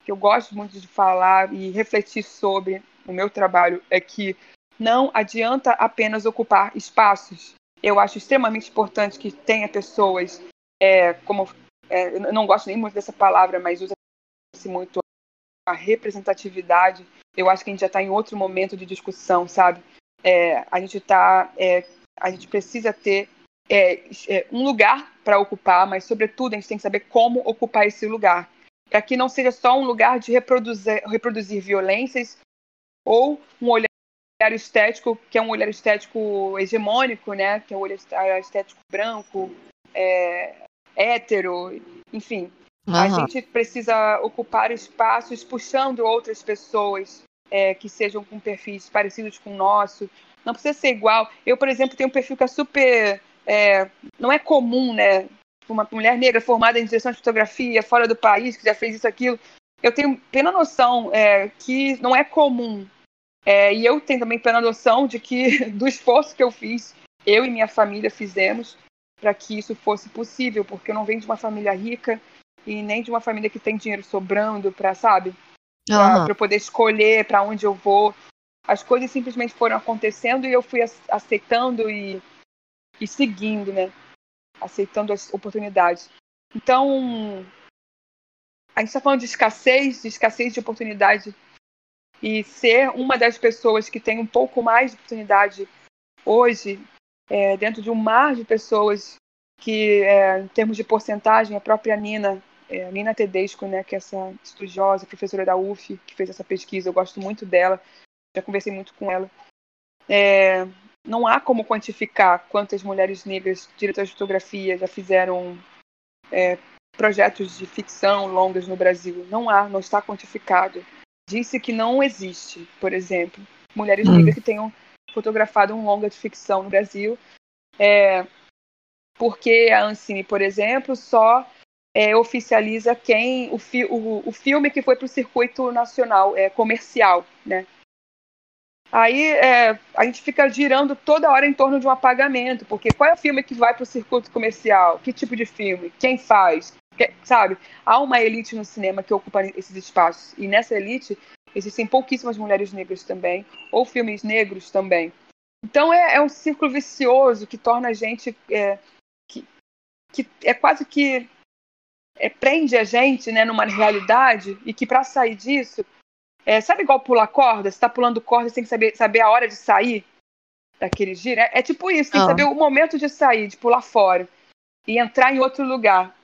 que eu gosto muito de falar e refletir sobre o meu trabalho é que não adianta apenas ocupar espaços. Eu acho extremamente importante que tenha pessoas, é, como é, não gosto nem muito dessa palavra, mas usa-se muito a representatividade. Eu acho que a gente já está em outro momento de discussão, sabe? É, a gente tá, é, a gente precisa ter é, é, um lugar para ocupar, mas, sobretudo, a gente tem que saber como ocupar esse lugar. Para que não seja só um lugar de reproduzir, reproduzir violências ou um olhar estético, que é um olhar estético hegemônico, né? que é um olhar estético branco, é, hétero, enfim. Uhum. A gente precisa ocupar espaços puxando outras pessoas é, que sejam com perfis parecidos com o nosso. Não precisa ser igual. Eu, por exemplo, tenho um perfil que é super é, não é comum, né? Uma mulher negra formada em direção de fotografia, fora do país, que já fez isso, aquilo. Eu tenho plena noção é, que não é comum. É, e eu tenho também plena noção de que, do esforço que eu fiz, eu e minha família fizemos para que isso fosse possível, porque eu não venho de uma família rica e nem de uma família que tem dinheiro sobrando para, sabe? Para uhum. poder escolher para onde eu vou. As coisas simplesmente foram acontecendo e eu fui aceitando e e seguindo, né? Aceitando as oportunidades. Então, a gente está falando de escassez, de escassez de oportunidade. E ser uma das pessoas que tem um pouco mais de oportunidade hoje, é, dentro de um mar de pessoas que, é, em termos de porcentagem, a própria Nina, é, Nina Tedesco, né, que é essa estudiosa, professora da UF, que fez essa pesquisa, eu gosto muito dela, já conversei muito com ela. Não há como quantificar quantas mulheres negras diretoras de fotografia já fizeram é, projetos de ficção longas no Brasil. Não há, não está quantificado. Disse que não existe, por exemplo, mulheres hum. negras que tenham fotografado um longa de ficção no Brasil, é, porque a Ancine, por exemplo, só é, oficializa quem o, fi, o, o, filme que foi para o circuito nacional é, comercial, né? Aí é, a gente fica girando toda hora em torno de um apagamento, porque qual é o filme que vai para o circuito comercial? Que tipo de filme? Quem faz? Que, sabe? Há uma elite no cinema que ocupa esses espaços, e nessa elite existem pouquíssimas mulheres negras também, ou filmes negros também. Então é, é um círculo vicioso que torna a gente. É, que, que é quase que é, prende a gente né, numa realidade e que para sair disso é, sabe igual pular corda? Você tá pulando corda, você tem que saber, saber a hora de sair daquele giro. É, é tipo isso, tem que ah. saber o momento de sair, de pular fora e entrar em outro lugar.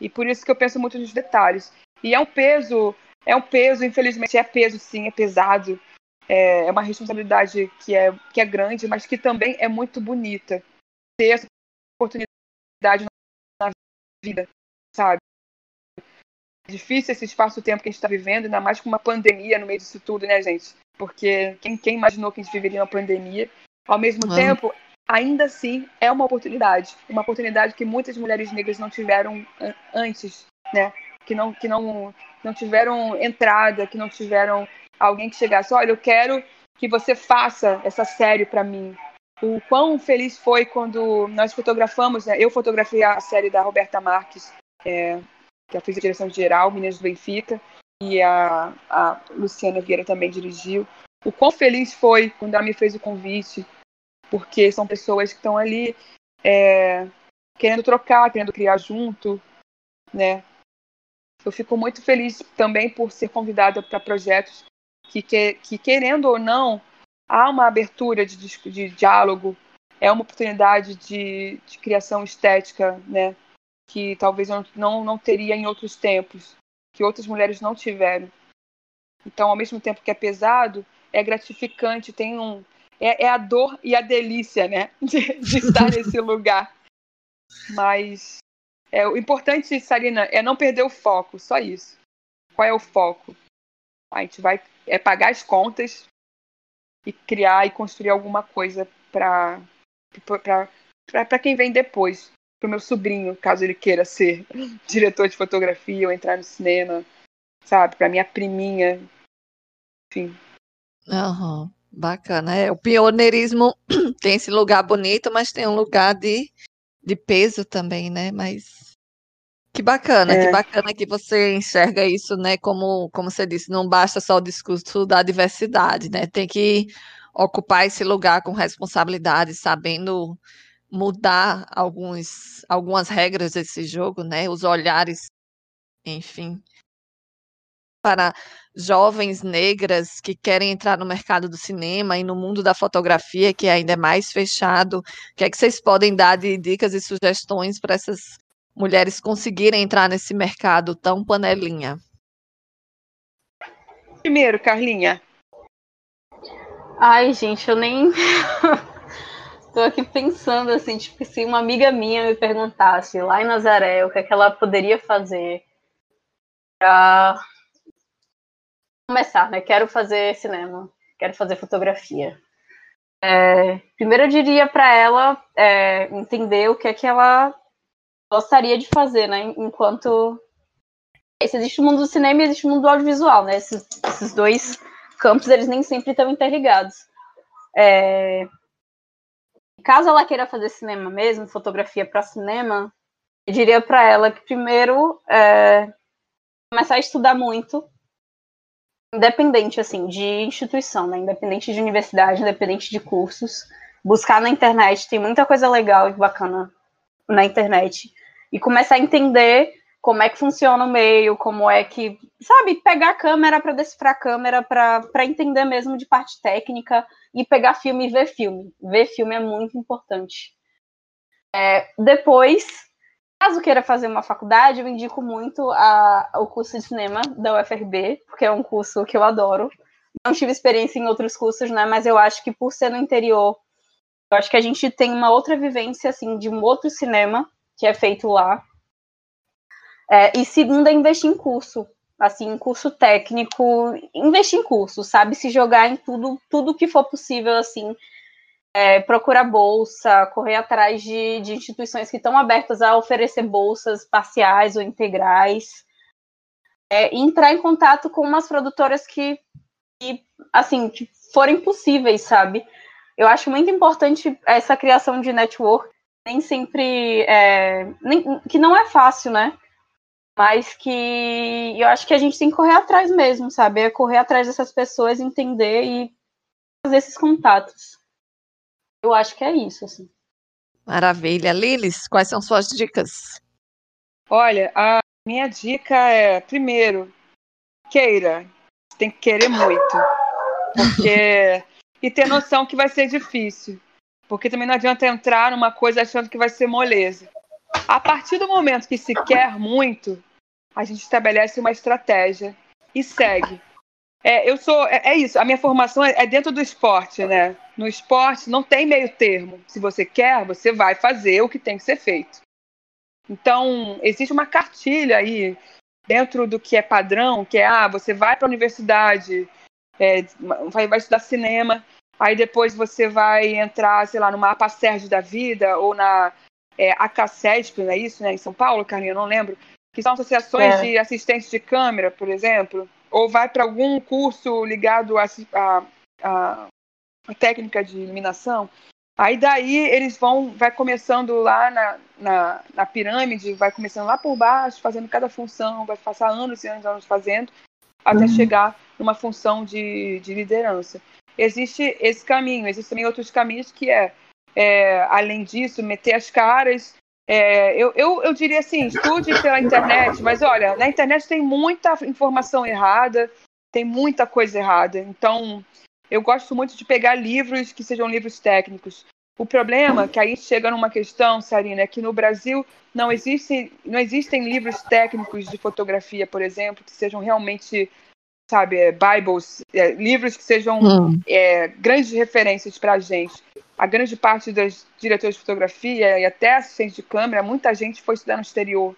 E por isso que eu penso muito nos detalhes. E é um peso, é um peso, infelizmente é peso sim, é pesado. É, é uma responsabilidade que é, que é grande, mas que também é muito bonita. Ter essa oportunidade na vida, sabe? Difícil esse espaço-tempo que a gente está vivendo, ainda mais com uma pandemia no meio disso tudo, né, gente? Porque quem, quem imaginou que a gente viveria uma pandemia? Ao mesmo tempo, ainda assim, é uma oportunidade. Uma oportunidade que muitas mulheres negras não tiveram antes, né? Que não, que não, não tiveram entrada, que não tiveram alguém que chegasse, olha, eu quero que você faça essa série para mim. O quão feliz foi quando nós fotografamos, né? Eu fotografei a série da Roberta Marques, é, que ela fez a direção geral, Meninas do Benfica, e a, a Luciana Vieira também dirigiu. O quão feliz foi quando ela me fez o convite, porque são pessoas que estão ali é, querendo trocar, querendo criar junto, né? Eu fico muito feliz também por ser convidada para projetos que, que, que, querendo ou não, há uma abertura de, de diálogo, é uma oportunidade de, de criação estética, né? Que talvez eu não, não teria em outros tempos, que outras mulheres não tiveram. Então, ao mesmo tempo que é pesado, é gratificante, tem um. É, é a dor e a delícia, né? De, de estar nesse lugar. Mas é, o importante, Sarina, é não perder o foco, só isso. Qual é o foco? A gente vai é pagar as contas e criar e construir alguma coisa para para quem vem depois pro meu sobrinho, caso ele queira ser diretor de fotografia ou entrar no cinema, sabe? Pra minha priminha, enfim. Uhum, bacana. É, o pioneirismo tem esse lugar bonito, mas tem um lugar de, de peso também, né? Mas que bacana, é. que bacana que você enxerga isso, né? Como, como você disse, não basta só o discurso da diversidade, né? Tem que ocupar esse lugar com responsabilidade, sabendo mudar alguns, algumas regras desse jogo, né? Os olhares, enfim, para jovens negras que querem entrar no mercado do cinema e no mundo da fotografia, que ainda é mais fechado. O que é que vocês podem dar de dicas e sugestões para essas mulheres conseguirem entrar nesse mercado tão panelinha? Primeiro, Carlinha. Ai, gente, eu nem Tô aqui pensando assim, tipo, se uma amiga minha me perguntasse lá em Nazaré o que, é que ela poderia fazer pra começar, né? Quero fazer cinema, quero fazer fotografia. É, primeiro eu diria para ela é, entender o que é que ela gostaria de fazer, né? Enquanto existe o mundo do cinema e existe o mundo do audiovisual, né? Esses, esses dois campos eles nem sempre estão interligados. É, caso ela queira fazer cinema mesmo, fotografia para cinema, eu diria para ela que primeiro é, começar a estudar muito, independente assim de instituição, né? Independente de universidade, independente de cursos, buscar na internet, tem muita coisa legal e bacana na internet e começar a entender como é que funciona o meio, como é que, sabe, pegar a câmera para decifrar a câmera, para entender mesmo de parte técnica e pegar filme e ver filme. Ver filme é muito importante. É, depois, caso queira fazer uma faculdade, eu indico muito a, o curso de cinema da UFRB, porque é um curso que eu adoro. Não tive experiência em outros cursos, né, mas eu acho que por ser no interior, eu acho que a gente tem uma outra vivência, assim, de um outro cinema que é feito lá é, e segundo é investir em curso, assim, curso técnico, investir em curso, sabe? Se jogar em tudo, tudo que for possível, assim, é, procurar bolsa, correr atrás de, de instituições que estão abertas a oferecer bolsas parciais ou integrais, é, entrar em contato com umas produtoras que, que assim, que forem possíveis, sabe? Eu acho muito importante essa criação de network, nem sempre. É, nem, que não é fácil, né? Mas que eu acho que a gente tem que correr atrás mesmo, sabe? É correr atrás dessas pessoas, entender e fazer esses contatos. Eu acho que é isso, assim. Maravilha. Lilis, quais são suas dicas? Olha, a minha dica é, primeiro, queira. Você tem que querer muito. Porque. e ter noção que vai ser difícil. Porque também não adianta entrar numa coisa achando que vai ser moleza. A partir do momento que se quer muito, a gente estabelece uma estratégia e segue. É, eu sou. É, é, isso, a minha formação é, é, dentro do esporte, né? No esporte não tem meio termo. Se você quer, você vai fazer o que tem que ser feito. Então, existe uma cartilha aí dentro do que é padrão, que é ah, você vai para a universidade, é, vai, vai estudar cinema, aí depois você vai entrar, sei lá, numa APA Sérgio da vida, ou na é, ACACESP, não é isso, né? Em São Paulo, Carlinha, eu não lembro. Que são associações é. de assistentes de câmera, por exemplo ou vai para algum curso ligado à a, a, a, técnica de iluminação. Aí daí eles vão, vai começando lá na, na, na, pirâmide, vai começando lá por baixo, fazendo cada função, vai passar anos e anos, anos fazendo, até uhum. chegar numa função de, de liderança. Existe esse caminho, existem também outros caminhos que é, é além disso, meter as caras é, eu, eu, eu diria assim, estude pela internet, mas olha, na internet tem muita informação errada, tem muita coisa errada. Então, eu gosto muito de pegar livros que sejam livros técnicos. O problema, que aí chega numa questão, Sarina, é que no Brasil não, existe, não existem livros técnicos de fotografia, por exemplo, que sejam realmente, sabe, é, Bibles, é, livros que sejam hum. é, grandes referências para a gente a grande parte dos diretores de fotografia e até assistentes de câmera, muita gente foi estudar no exterior.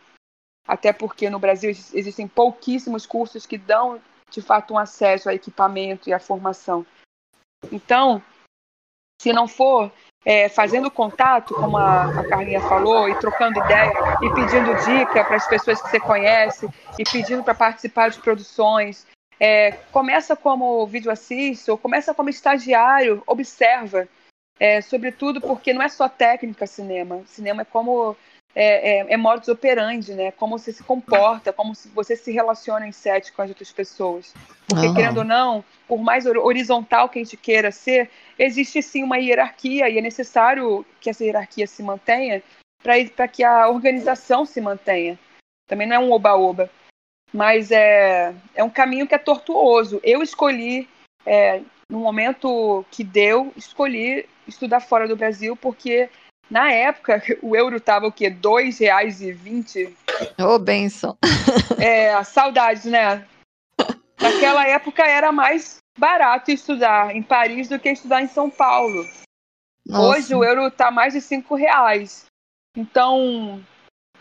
Até porque no Brasil existem pouquíssimos cursos que dão, de fato, um acesso a equipamento e a formação. Então, se não for é, fazendo contato, como a, a Carlinha falou, e trocando ideia, e pedindo dica para as pessoas que você conhece, e pedindo para participar de produções, é, começa como vídeo assist, ou começa como estagiário, observa é, sobretudo porque não é só técnica cinema. Cinema é como é, é, é modus operandi, né? Como você se comporta, como você se relaciona em set com as outras pessoas. Porque, uhum. querendo ou não, por mais horizontal que a gente queira ser, existe sim uma hierarquia e é necessário que essa hierarquia se mantenha para que a organização se mantenha. Também não é um oba-oba. Mas é, é um caminho que é tortuoso. Eu escolhi, é, no momento que deu, escolhi estudar fora do Brasil, porque na época o euro tava o quê? R$ 2,20? Ô, oh, benção. É, saudades, né? Naquela época era mais barato estudar em Paris do que estudar em São Paulo. Nossa. Hoje o euro tá mais de cinco reais. Então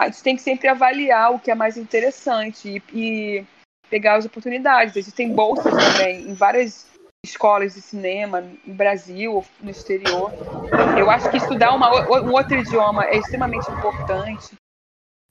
a gente tem que sempre avaliar o que é mais interessante e, e pegar as oportunidades. Existem bolsas também em várias escolas de cinema no Brasil, no exterior. Eu acho que estudar uma, um outro idioma é extremamente importante.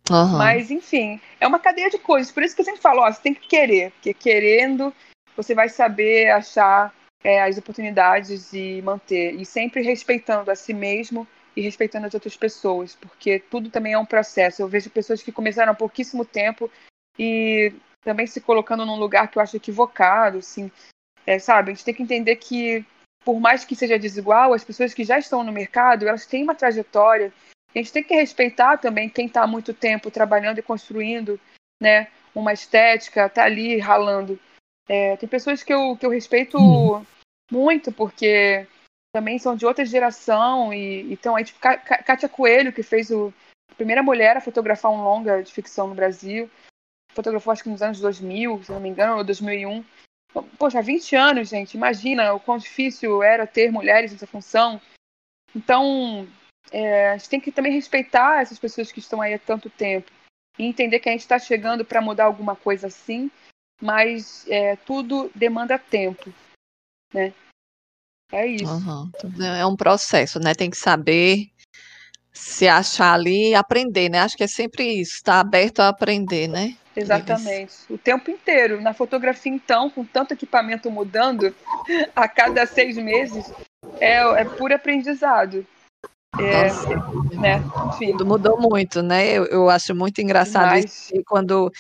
Uhum. Mas, enfim, é uma cadeia de coisas. Por isso que eu sempre falo, ó, você tem que querer, porque querendo você vai saber achar é, as oportunidades e manter. E sempre respeitando a si mesmo e respeitando as outras pessoas, porque tudo também é um processo. Eu vejo pessoas que começaram há pouquíssimo tempo e também se colocando num lugar que eu acho equivocado, assim, é, sabe? A gente tem que entender que, por mais que seja desigual, as pessoas que já estão no mercado, elas têm uma trajetória. A gente tem que respeitar também quem está há muito tempo trabalhando e construindo né, uma estética, está ali ralando. É, tem pessoas que eu, que eu respeito uhum. muito, porque também são de outra geração. E, então, aí, tipo, Kátia Coelho, que fez o, a primeira mulher a fotografar um longa de ficção no Brasil, fotografou acho que nos anos 2000, se não me engano, ou 2001. Poxa, 20 anos, gente, imagina o quão difícil era ter mulheres nessa função. Então, é, a gente tem que também respeitar essas pessoas que estão aí há tanto tempo e entender que a gente está chegando para mudar alguma coisa assim, mas é, tudo demanda tempo, né? É isso. Uhum. É um processo, né? Tem que saber se achar ali e aprender, né? Acho que é sempre isso, estar tá aberto a aprender, né? Exatamente. O tempo inteiro. Na fotografia, então, com tanto equipamento mudando a cada seis meses, é, é puro aprendizado. É, né? Enfim. Tudo mudou muito, né? Eu, eu acho muito engraçado isso, quando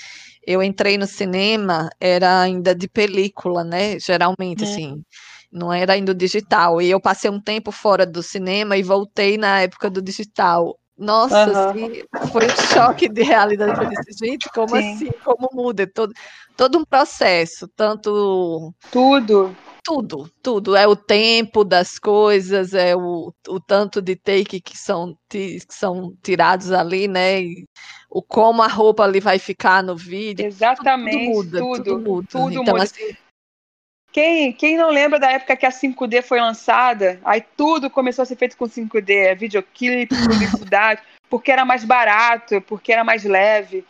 eu entrei no cinema, era ainda de película, né? Geralmente, é. assim, não era ainda digital. E eu passei um tempo fora do cinema e voltei na época do digital. Nossa, uhum. assim, foi um choque de realidade. Eu disse, gente, como Sim. assim? Como muda? Todo, todo um processo, tanto. Tudo. Tudo, tudo. É o tempo das coisas, é o, o tanto de take que são, que são tirados ali, né? E o como a roupa ali vai ficar no vídeo. Exatamente. Tudo muda, tudo, tudo muda. Tudo então, muda. Assim, quem, quem não lembra da época que a 5D foi lançada? Aí tudo começou a ser feito com 5D, é videoclipe, publicidade, porque era mais barato, porque era mais leve.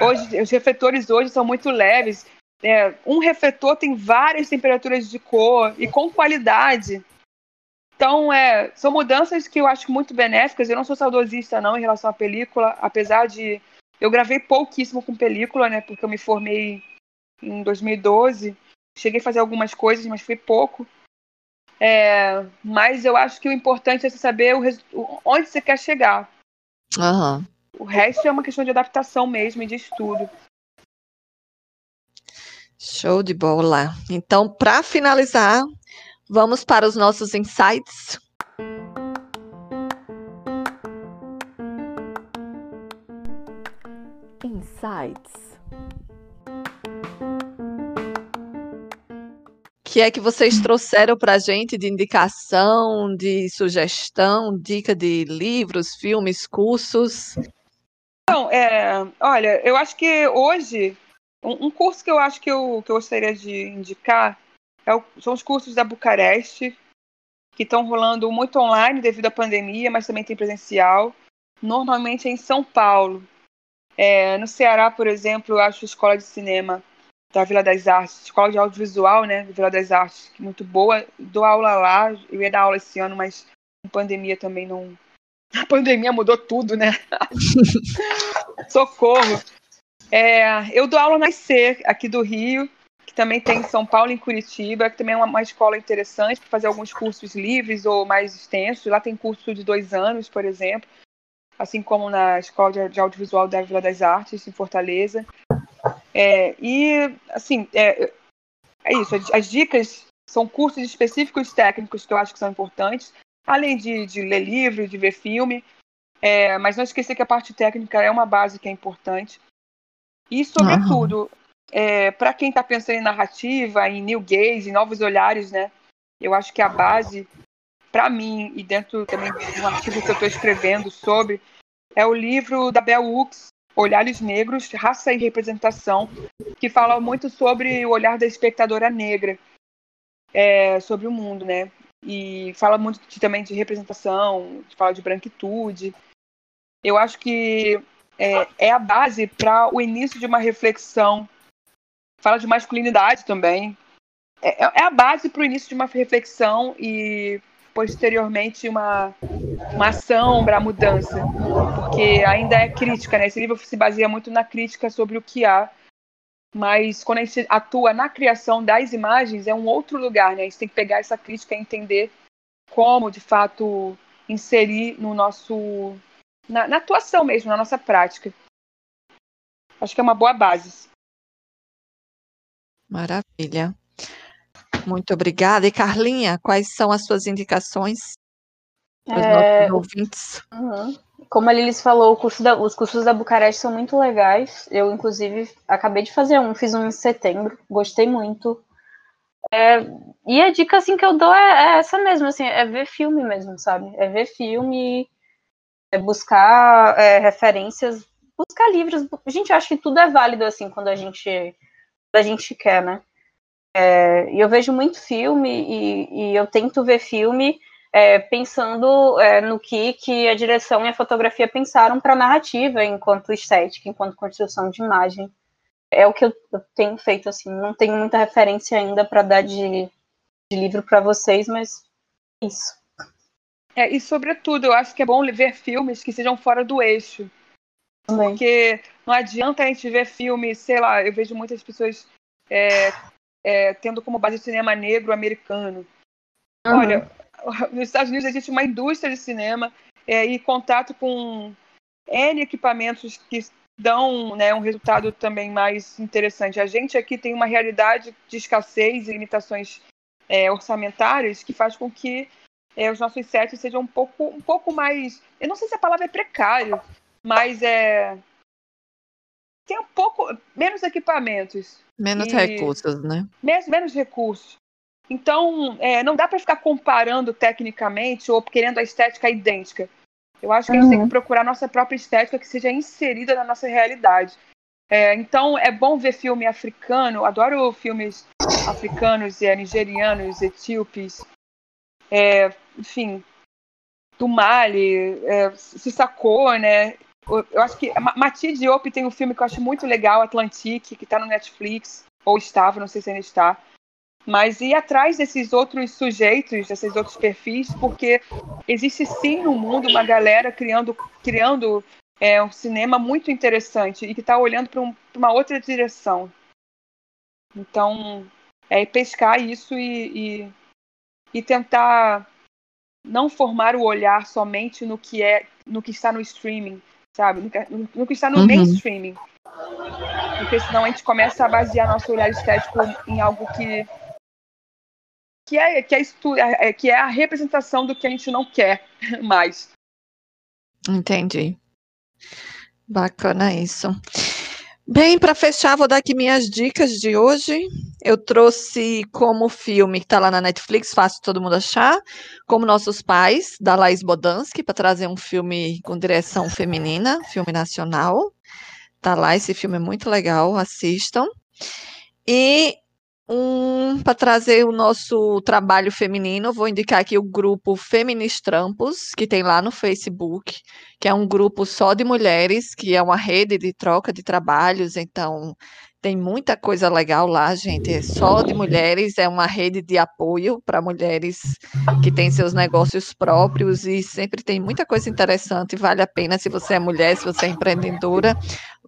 Hoje, os refletores hoje são muito leves. É, um refletor tem várias temperaturas de cor e com qualidade. Então, é, são mudanças que eu acho muito benéficas. Eu não sou saudosista, não, em relação à película, apesar de. Eu gravei pouquíssimo com película, né? Porque eu me formei em 2012. Cheguei a fazer algumas coisas, mas foi pouco. É, mas eu acho que o importante é você saber o, onde você quer chegar. Uhum. O resto é uma questão de adaptação mesmo e de estudo. Show de bola. Então, para finalizar, vamos para os nossos insights. Insights. Que é que vocês trouxeram para a gente de indicação, de sugestão, dica de livros, filmes, cursos? Então, é, olha, eu acho que hoje, um, um, curso que eu acho que eu, que eu gostaria de indicar é o, são os cursos da Bucareste, que estão rolando muito online devido à pandemia, mas também tem presencial. Normalmente é em São Paulo. É, no Ceará, por exemplo, eu acho a Escola de Cinema da Vila das Artes, Escola de Audiovisual, né, Vila das Artes, muito boa. Dou aula lá, eu ia dar aula esse ano, mas a pandemia também não. A pandemia mudou tudo, né? Socorro. É, eu dou aula na IC, aqui do Rio, que também tem em São Paulo e em Curitiba, que também é uma, uma escola interessante para fazer alguns cursos livres ou mais extensos. Lá tem curso de dois anos, por exemplo, assim como na Escola de, de Audiovisual da Vila das Artes, em Fortaleza. É, e, assim, é, é isso. As, as, dicas são cursos específicos técnicos que eu acho que são importantes, além de, de ler livro, de ver filme. É, mas não esquecer que a parte técnica é uma base que é importante. E, sobretudo, é, para quem está pensando em narrativa, em new gaze, em novos olhares, né? Eu acho que a base, para mim, e dentro também de um artigo que eu estou escrevendo sobre, é o livro da Bell Hooks, Olhares Negros, Raça e Representação, que fala muito sobre o olhar da espectadora negra é, sobre o mundo, né? E fala muito de, também de representação, fala de branquitude. Eu acho que é, é a base para o início de uma reflexão. Fala de masculinidade também. É, é a base para o início de uma reflexão e posteriormente uma, uma ação para a mudança, porque ainda é crítica, né? Esse livro se baseia muito na crítica sobre o que há, mas quando a gente atua na criação das imagens é um outro lugar, né? A gente tem que pegar essa crítica e entender como, de fato, inserir no nosso na, na atuação mesmo, na nossa prática. Acho que é uma boa base. Maravilha. Muito obrigada. E Carlinha, quais são as suas indicações para os é... nossos ouvintes? Uhum. Como a Lilis falou, curso da, os cursos da Bucareste são muito legais. Eu, inclusive, acabei de fazer um, fiz um em setembro, gostei muito. É, e a dica assim, que eu dou é, é, essa mesmo, assim, é ver filme mesmo, sabe? É ver filme, é buscar é, referências, buscar livros. Gente, eu acho que tudo é válido assim quando a gente, quando a gente quer, né? É, eu vejo muito filme e, e eu tento ver filme é, pensando é, no que, que a direção e a fotografia pensaram para a narrativa, enquanto estética, enquanto construção de imagem. É o que eu, eu tenho feito, assim. Não tenho muita referência ainda para dar de, de livro para vocês, mas isso. É, e sobretudo, eu acho que é bom ver filmes que sejam fora do eixo. Também. Porque não adianta a gente ver filme, sei lá, eu vejo muitas pessoas é, é, tendo como base o cinema negro americano. Uhum. Olha, nos Estados Unidos existe uma indústria de cinema é, e contato com N equipamentos que dão né, um resultado também mais interessante. A gente aqui tem uma realidade de escassez e limitações é, orçamentárias que faz com que é, os nossos sets sejam um pouco, um pouco mais. Eu não sei se a palavra é precário, mas é. Tem um pouco. menos equipamentos. Menos e, recursos, né? Menos, menos recursos. Então, é, não dá para ficar comparando tecnicamente ou querendo a estética idêntica. Eu acho que uhum. a gente tem que uhum. procurar nossa própria estética que seja inserida na nossa realidade. É, então, é bom ver filme africano. Adoro filmes africanos, e nigerianos, etíopes. É, enfim, do Mali, é, se sacou, né? Eu acho que Mati Diop tem um filme que eu acho muito legal, Atlantique, que está no Netflix, ou estava, não sei se ainda está. Mas ir atrás desses outros sujeitos, desses outros perfis, porque existe sim no mundo uma galera criando, criando é, um cinema muito interessante e que está olhando para um, uma outra direção. Então, é pescar isso e, e, e tentar não formar o olhar somente no que é no que está no streaming, sabe? No que, no que está no uhum. mainstreaming. Porque senão a gente começa a basear nosso olhar estético em algo que que é que é, é, é que é a representação do que a gente não quer mais. Entendi. Bacana isso. Bem, para fechar, vou dar aqui minhas dicas de hoje. Eu trouxe como filme que está lá na Netflix, fácil todo mundo achar, como Nossos Pais, da Laís Bodansky, para trazer um filme com direção feminina, filme nacional. Tá lá, esse filme é muito legal, assistam. E um para trazer o nosso trabalho feminino, vou indicar aqui o grupo Feministrampos, que tem lá no Facebook, que é um grupo só de mulheres, que é uma rede de troca de trabalhos, então tem muita coisa legal lá, gente. É só de mulheres, é uma rede de apoio para mulheres que têm seus negócios próprios e sempre tem muita coisa interessante. Vale a pena se você é mulher, se você é empreendedora,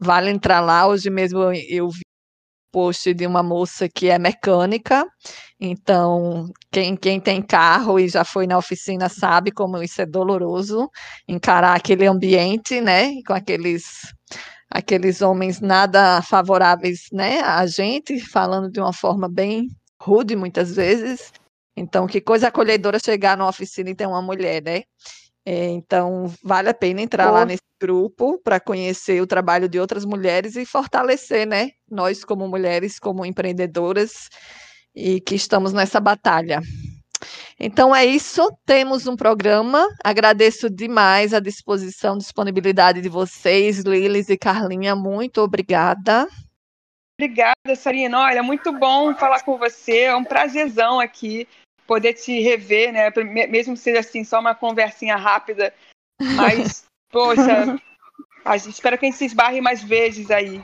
vale entrar lá. Hoje mesmo eu vi post de uma moça que é mecânica, então quem, quem tem carro e já foi na oficina sabe como isso é doloroso, encarar aquele ambiente, né, com aqueles aqueles homens nada favoráveis, né, a gente, falando de uma forma bem rude muitas vezes. Então, que coisa acolhedora chegar numa oficina e ter uma mulher, né? É, então, vale a pena entrar lá nesse grupo para conhecer o trabalho de outras mulheres e fortalecer, né? Nós, como mulheres, como empreendedoras, e que estamos nessa batalha. Então é isso, temos um programa. Agradeço demais a disposição, disponibilidade de vocês, Lilis e Carlinha. Muito obrigada. Obrigada, Sarina. Olha, muito bom falar com você. É um prazerzão aqui poder te rever, né? Mesmo que seja assim, só uma conversinha rápida. Mas, poxa, a gente, espero que a gente se esbarre mais vezes aí.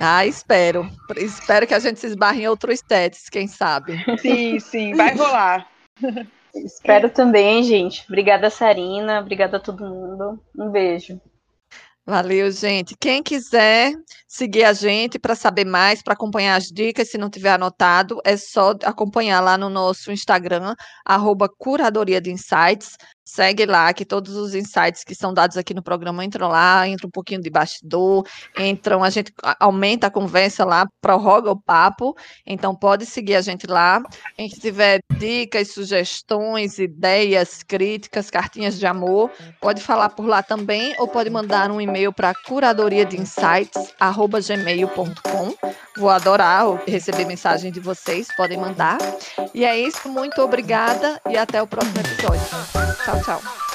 Ah, espero. Espero que a gente se esbarre em outros sets, quem sabe. Sim, sim, vai rolar. Espero também, gente. Obrigada, Sarina. Obrigada a todo mundo. Um beijo. Valeu, gente. Quem quiser seguir a gente para saber mais, para acompanhar as dicas, se não tiver anotado, é só acompanhar lá no nosso Instagram, arroba Curadoria de Insights. Segue lá, que todos os insights que são dados aqui no programa entram lá, entra um pouquinho de bastidor, entram, a gente aumenta a conversa lá, prorroga o papo, então pode seguir a gente lá. Quem tiver dicas, sugestões, ideias, críticas, cartinhas de amor, pode falar por lá também, ou pode mandar um e-mail para curadoria de insights, gmail.com. Vou adorar receber mensagem de vocês, podem mandar. E é isso, muito obrigada e até o próximo episódio. Tchau.